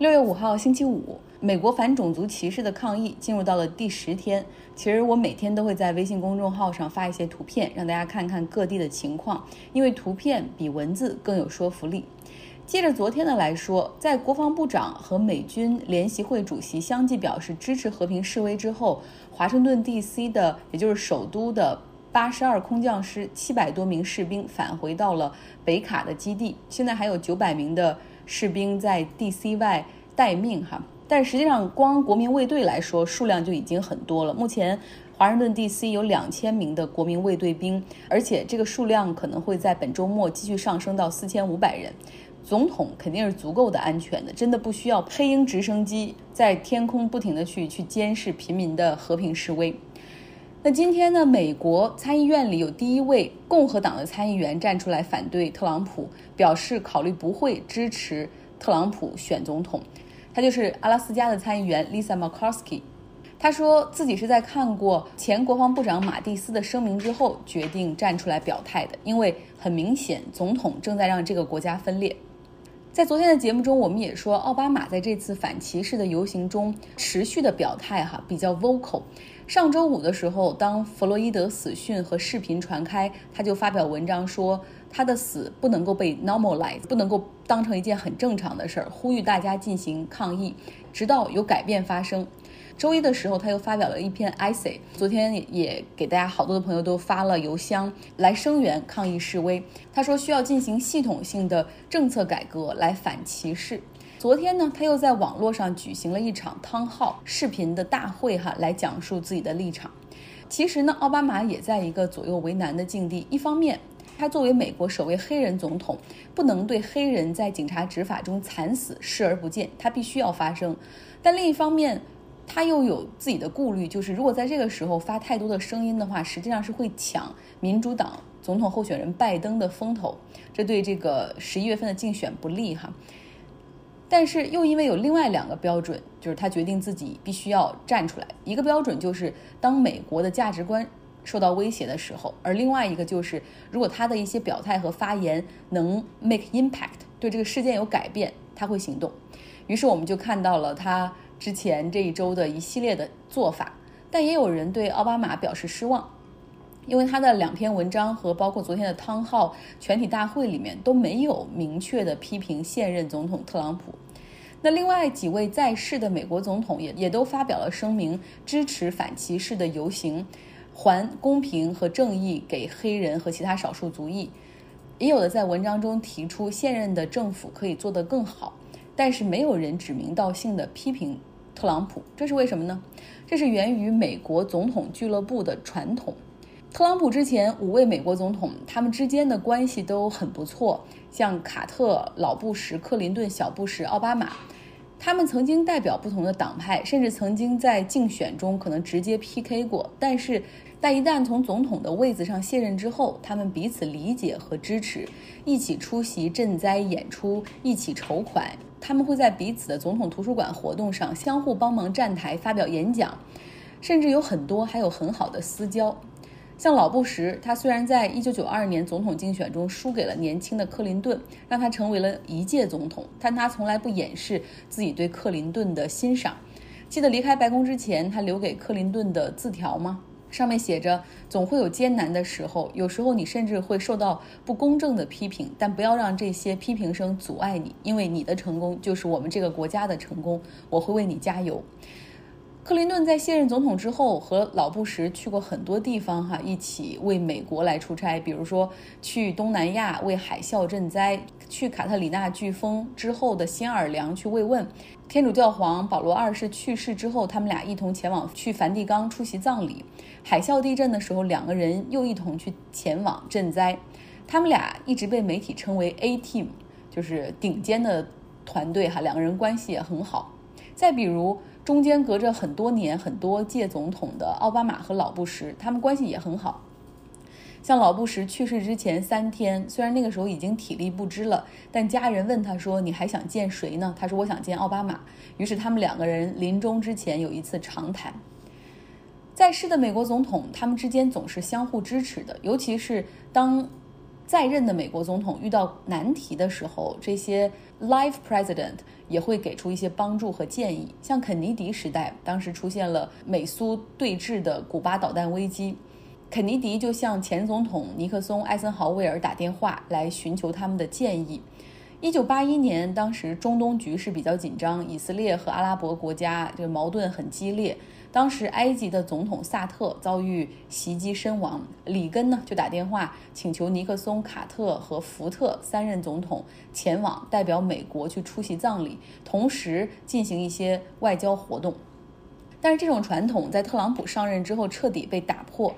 六月五号星期五，美国反种族歧视的抗议进入到了第十天。其实我每天都会在微信公众号上发一些图片，让大家看看各地的情况，因为图片比文字更有说服力。接着昨天的来说，在国防部长和美军联席会主席相继表示支持和平示威之后，华盛顿 D.C. 的，也就是首都的八十二空降师七百多名士兵返回到了北卡的基地，现在还有九百名的。士兵在 D.C. 外待命哈，但实际上光国民卫队来说，数量就已经很多了。目前华盛顿 D.C. 有两千名的国民卫队兵，而且这个数量可能会在本周末继续上升到四千五百人。总统肯定是足够的安全的，真的不需要黑鹰直升机在天空不停的去去监视平民的和平示威。那今天呢？美国参议院里有第一位共和党的参议员站出来反对特朗普，表示考虑不会支持特朗普选总统。他就是阿拉斯加的参议员 Lisa Murkowski。他说自己是在看过前国防部长马蒂斯的声明之后，决定站出来表态的，因为很明显，总统正在让这个国家分裂。在昨天的节目中，我们也说，奥巴马在这次反歧视的游行中持续的表态，哈，比较 vocal。上周五的时候，当弗洛伊德死讯和视频传开，他就发表文章说，他的死不能够被 normalize，不能够当成一件很正常的事儿，呼吁大家进行抗议，直到有改变发生。周一的时候，他又发表了一篇 essay。昨天也给大家好多的朋友都发了邮箱来声援抗议示威。他说需要进行系统性的政策改革来反歧视。昨天呢，他又在网络上举行了一场汤号视频的大会，哈，来讲述自己的立场。其实呢，奥巴马也在一个左右为难的境地。一方面，他作为美国首位黑人总统，不能对黑人在警察执法中惨死视而不见，他必须要发声。但另一方面，他又有自己的顾虑，就是如果在这个时候发太多的声音的话，实际上是会抢民主党总统候选人拜登的风头，这对这个十一月份的竞选不利哈。但是又因为有另外两个标准，就是他决定自己必须要站出来。一个标准就是当美国的价值观受到威胁的时候，而另外一个就是如果他的一些表态和发言能 make impact，对这个事件有改变，他会行动。于是我们就看到了他。之前这一周的一系列的做法，但也有人对奥巴马表示失望，因为他的两篇文章和包括昨天的汤浩全体大会里面都没有明确的批评现任总统特朗普。那另外几位在世的美国总统也也都发表了声明，支持反歧视的游行，还公平和正义给黑人和其他少数族裔。也有的在文章中提出现任的政府可以做得更好，但是没有人指名道姓的批评。特朗普，这是为什么呢？这是源于美国总统俱乐部的传统。特朗普之前五位美国总统，他们之间的关系都很不错，像卡特、老布什、克林顿、小布什、奥巴马，他们曾经代表不同的党派，甚至曾经在竞选中可能直接 PK 过。但是，但一旦从总统的位子上卸任之后，他们彼此理解和支持，一起出席赈灾演出，一起筹款。他们会在彼此的总统图书馆活动上相互帮忙站台发表演讲，甚至有很多还有很好的私交。像老布什，他虽然在1992年总统竞选中输给了年轻的克林顿，让他成为了一届总统，但他从来不掩饰自己对克林顿的欣赏。记得离开白宫之前，他留给克林顿的字条吗？上面写着：“总会有艰难的时候，有时候你甚至会受到不公正的批评，但不要让这些批评声阻碍你，因为你的成功就是我们这个国家的成功。我会为你加油。”克林顿在卸任总统之后，和老布什去过很多地方，哈，一起为美国来出差，比如说去东南亚为海啸赈灾，去卡特里娜飓风之后的新奥尔良去慰问。天主教皇保罗二世去世之后，他们俩一同前往去梵蒂冈出席葬礼。海啸地震的时候，两个人又一同去前往赈灾。他们俩一直被媒体称为 A Team，就是顶尖的团队哈，两个人关系也很好。再比如。中间隔着很多年、很多届总统的奥巴马和老布什，他们关系也很好。像老布什去世之前三天，虽然那个时候已经体力不支了，但家人问他说：“你还想见谁呢？”他说：“我想见奥巴马。”于是他们两个人临终之前有一次长谈。在世的美国总统，他们之间总是相互支持的，尤其是当。在任的美国总统遇到难题的时候，这些 life president 也会给出一些帮助和建议。像肯尼迪时代，当时出现了美苏对峙的古巴导弹危机，肯尼迪就向前总统尼克松、艾森豪威尔打电话来寻求他们的建议。一九八一年，当时中东局势比较紧张，以色列和阿拉伯国家这个矛盾很激烈。当时埃及的总统萨特遭遇袭击身亡，里根呢就打电话请求尼克松、卡特和福特三任总统前往，代表美国去出席葬礼，同时进行一些外交活动。但是这种传统在特朗普上任之后彻底被打破。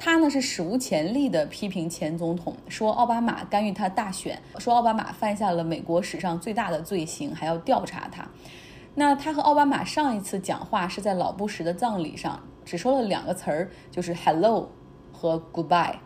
他呢是史无前例的批评前总统，说奥巴马干预他大选，说奥巴马犯下了美国史上最大的罪行，还要调查他。那他和奥巴马上一次讲话是在老布什的葬礼上，只说了两个词儿，就是 hello 和 goodbye。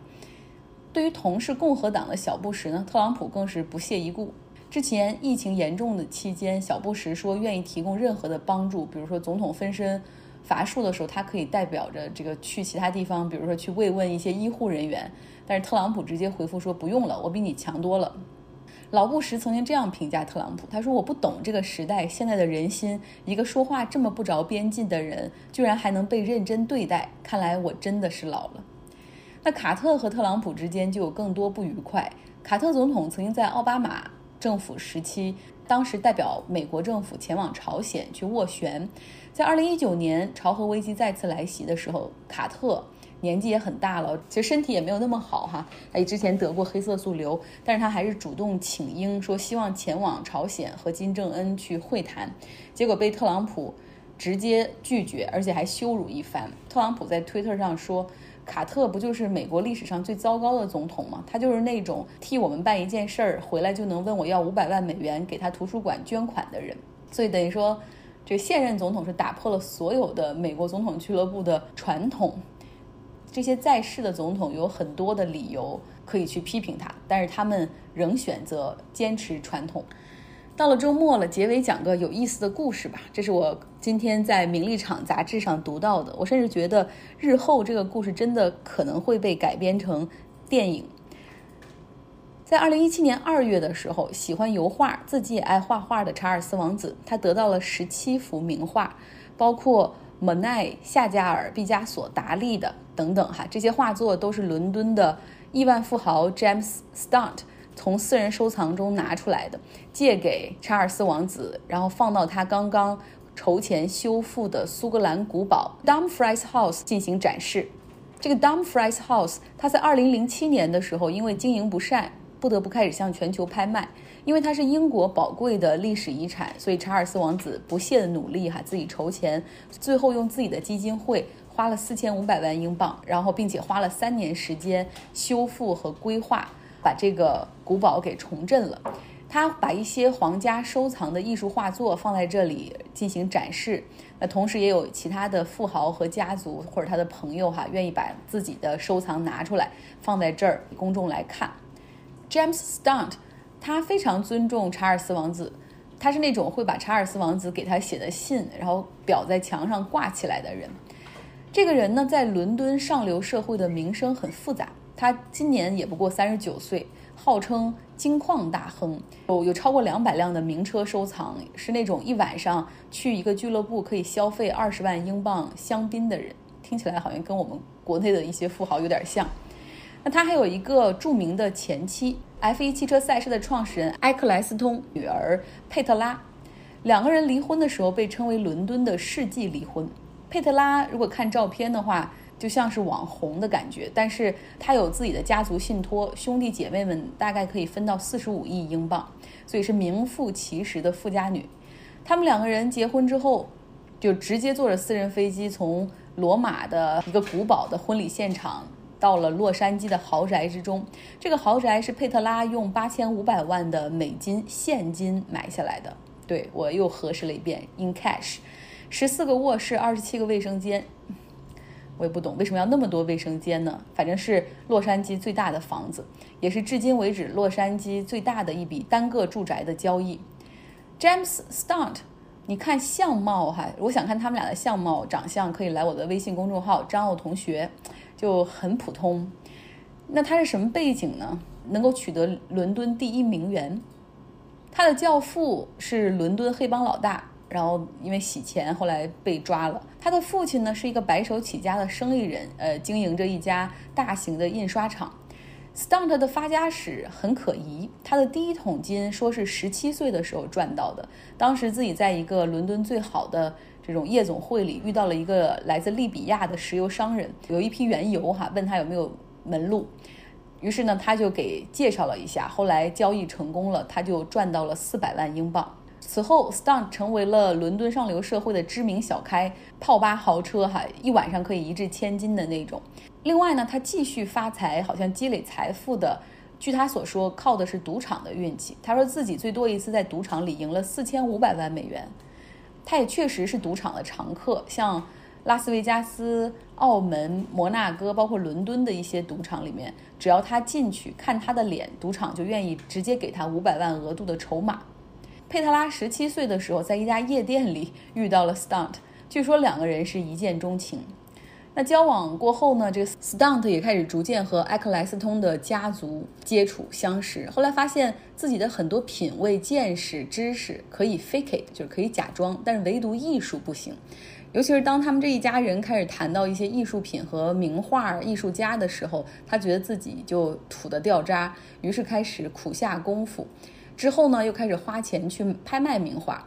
对于同是共和党的小布什呢，特朗普更是不屑一顾。之前疫情严重的期间，小布什说愿意提供任何的帮助，比如说总统分身乏术的时候，他可以代表着这个去其他地方，比如说去慰问一些医护人员。但是特朗普直接回复说不用了，我比你强多了。老布什曾经这样评价特朗普，他说：“我不懂这个时代现在的人心，一个说话这么不着边际的人，居然还能被认真对待。看来我真的是老了。”那卡特和特朗普之间就有更多不愉快。卡特总统曾经在奥巴马政府时期，当时代表美国政府前往朝鲜去斡旋，在2019年朝核危机再次来袭的时候，卡特。年纪也很大了，其实身体也没有那么好哈。哎，之前得过黑色素瘤，但是他还是主动请缨，说希望前往朝鲜和金正恩去会谈，结果被特朗普直接拒绝，而且还羞辱一番。特朗普在推特上说：“卡特不就是美国历史上最糟糕的总统吗？他就是那种替我们办一件事儿，回来就能问我要五百万美元给他图书馆捐款的人。所以等于说，这现任总统是打破了所有的美国总统俱乐部的传统。”这些在世的总统有很多的理由可以去批评他，但是他们仍选择坚持传统。到了周末了，结尾讲个有意思的故事吧。这是我今天在《名利场》杂志上读到的，我甚至觉得日后这个故事真的可能会被改编成电影。在二零一七年二月的时候，喜欢油画、自己也爱画画的查尔斯王子，他得到了十七幅名画，包括。莫奈、夏加尔、毕加索、达利的等等哈，这些画作都是伦敦的亿万富豪 James Stunt 从私人收藏中拿出来的，借给查尔斯王子，然后放到他刚刚筹钱修复的苏格兰古堡 Dumfries House 进行展示。这个 Dumfries House，它在2007年的时候因为经营不善，不得不开始向全球拍卖。因为它是英国宝贵的历史遗产，所以查尔斯王子不懈的努力哈，自己筹钱，最后用自己的基金会花了四千五百万英镑，然后并且花了三年时间修复和规划，把这个古堡给重振了。他把一些皇家收藏的艺术画作放在这里进行展示，那同时也有其他的富豪和家族或者他的朋友哈，愿意把自己的收藏拿出来放在这儿，公众来看。James Stunt。他非常尊重查尔斯王子，他是那种会把查尔斯王子给他写的信，然后裱在墙上挂起来的人。这个人呢，在伦敦上流社会的名声很复杂。他今年也不过三十九岁，号称金矿大亨，有有超过两百辆的名车收藏，是那种一晚上去一个俱乐部可以消费二十万英镑香槟的人。听起来好像跟我们国内的一些富豪有点像。那他还有一个著名的前妻。F1 汽车赛事的创始人埃克莱斯通女儿佩特拉，两个人离婚的时候被称为伦敦的世纪离婚。佩特拉如果看照片的话，就像是网红的感觉，但是他有自己的家族信托，兄弟姐妹们大概可以分到四十五亿英镑，所以是名副其实的富家女。他们两个人结婚之后，就直接坐着私人飞机从罗马的一个古堡的婚礼现场。到了洛杉矶的豪宅之中，这个豪宅是佩特拉用八千五百万的美金现金买下来的。对我又核实了一遍，in cash，十四个卧室，二十七个卫生间。我也不懂为什么要那么多卫生间呢？反正是洛杉矶最大的房子，也是至今为止洛杉矶最大的一笔单个住宅的交易。James Stunt，你看相貌哈，我想看他们俩的相貌长相，可以来我的微信公众号张奥同学。就很普通，那他是什么背景呢？能够取得伦敦第一名媛？他的教父是伦敦黑帮老大，然后因为洗钱后来被抓了。他的父亲呢是一个白手起家的生意人，呃，经营着一家大型的印刷厂。Stunt 的发家史很可疑，他的第一桶金说是十七岁的时候赚到的，当时自己在一个伦敦最好的这种夜总会里遇到了一个来自利比亚的石油商人，有一批原油哈，问他有没有门路，于是呢他就给介绍了一下，后来交易成功了，他就赚到了四百万英镑。此后，Stunt 成为了伦敦上流社会的知名小开，泡吧豪车哈，一晚上可以一掷千金的那种。另外呢，他继续发财，好像积累财富的，据他所说，靠的是赌场的运气。他说自己最多一次在赌场里赢了四千五百万美元。他也确实是赌场的常客，像拉斯维加斯、澳门、摩纳哥，包括伦敦的一些赌场里面，只要他进去看他的脸，赌场就愿意直接给他五百万额度的筹码。佩特拉十七岁的时候，在一家夜店里遇到了 Stunt，据说两个人是一见钟情。那交往过后呢，这个 Stunt 也开始逐渐和埃克莱斯通的家族接触相识。后来发现自己的很多品味、见识、知识可以 fake 就是可以假装，但是唯独艺术不行。尤其是当他们这一家人开始谈到一些艺术品和名画、艺术家的时候，他觉得自己就土得掉渣，于是开始苦下功夫。之后呢，又开始花钱去拍卖名画。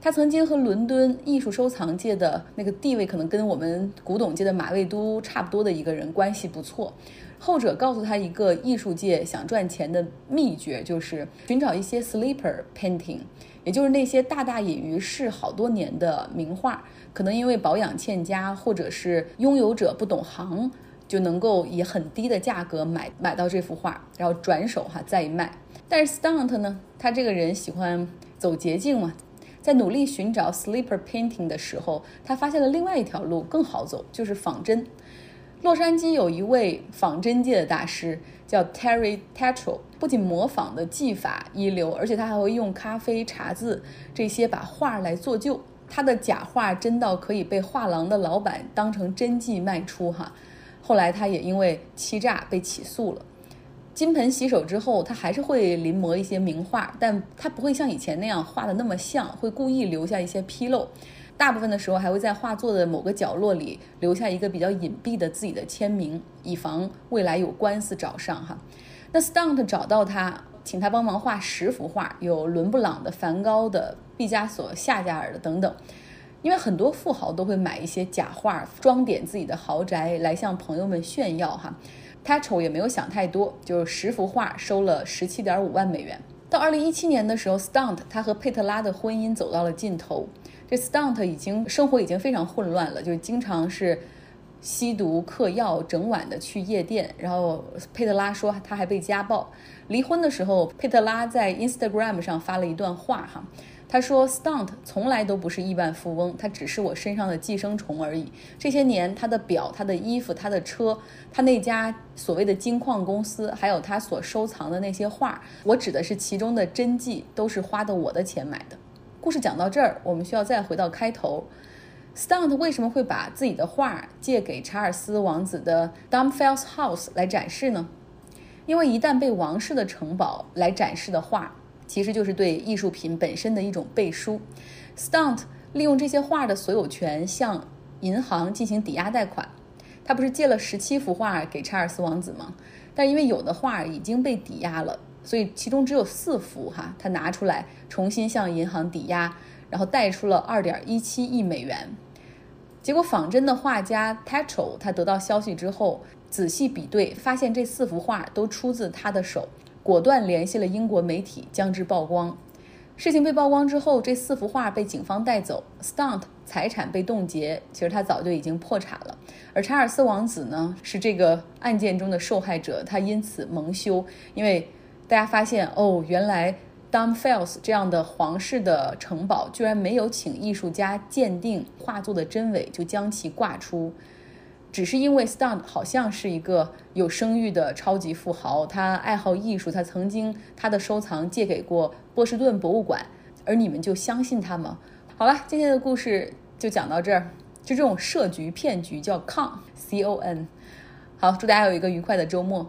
他曾经和伦敦艺术收藏界的那个地位，可能跟我们古董界的马未都差不多的一个人关系不错。后者告诉他一个艺术界想赚钱的秘诀，就是寻找一些 sleeper painting，也就是那些大大隐于世好多年的名画，可能因为保养欠佳，或者是拥有者不懂行，就能够以很低的价格买买到这幅画，然后转手哈再卖。但是 Stunt 呢，他这个人喜欢走捷径嘛。在努力寻找 sleeper painting 的时候，他发现了另外一条路更好走，就是仿真。洛杉矶有一位仿真界的大师叫 Terry Tatro，不仅模仿的技法一流，而且他还会用咖啡、茶渍这些把画来做旧。他的假画真到可以被画廊的老板当成真迹卖出哈。后来他也因为欺诈被起诉了。金盆洗手之后，他还是会临摹一些名画，但他不会像以前那样画的那么像，会故意留下一些纰漏。大部分的时候，还会在画作的某个角落里留下一个比较隐蔽的自己的签名，以防未来有官司找上哈。那 Stunt 找到他，请他帮忙画十幅画，有伦布朗的、梵高的、毕加索、夏加尔的等等。因为很多富豪都会买一些假画，装点自己的豪宅来向朋友们炫耀哈。他丑也没有想太多，就是十幅画收了十七点五万美元。到二零一七年的时候，Stunt 他和佩特拉的婚姻走到了尽头。这 Stunt 已经生活已经非常混乱了，就经常是吸毒、嗑药，整晚的去夜店。然后佩特拉说他还被家暴。离婚的时候，佩特拉在 Instagram 上发了一段话哈。他说：“Stunt 从来都不是亿万富翁，他只是我身上的寄生虫而已。这些年，他的表、他的衣服、他的车、他那家所谓的金矿公司，还有他所收藏的那些画，我指的是其中的真迹，都是花的我的钱买的。”故事讲到这儿，我们需要再回到开头：Stunt 为什么会把自己的画借给查尔斯王子的 Dumfries House 来展示呢？因为一旦被王室的城堡来展示的画。其实就是对艺术品本身的一种背书。Stunt 利用这些画的所有权向银行进行抵押贷款。他不是借了十七幅画给查尔斯王子吗？但因为有的画已经被抵押了，所以其中只有四幅哈，他拿出来重新向银行抵押，然后贷出了二点一七亿美元。结果仿真的画家 Tatro 他得到消息之后，仔细比对，发现这四幅画都出自他的手。果断联系了英国媒体，将之曝光。事情被曝光之后，这四幅画被警方带走，Stunt 财产被冻结。其实他早就已经破产了。而查尔斯王子呢，是这个案件中的受害者，他因此蒙羞。因为大家发现，哦，原来 d u m f e l s 这样的皇室的城堡居然没有请艺术家鉴定画作的真伪，就将其挂出。只是因为 Stunt 好像是一个有声誉的超级富豪，他爱好艺术，他曾经他的收藏借给过波士顿博物馆，而你们就相信他吗？好了，今天的故事就讲到这儿。就这种设局骗局叫 con c o n。好，祝大家有一个愉快的周末。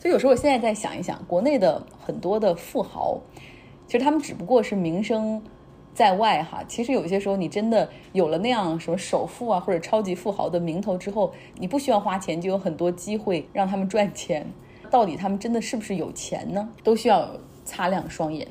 所以有时候我现在在想一想，国内的很多的富豪，其实他们只不过是名声在外哈。其实有些时候，你真的有了那样什么首富啊或者超级富豪的名头之后，你不需要花钱，就有很多机会让他们赚钱。到底他们真的是不是有钱呢？都需要擦亮双眼。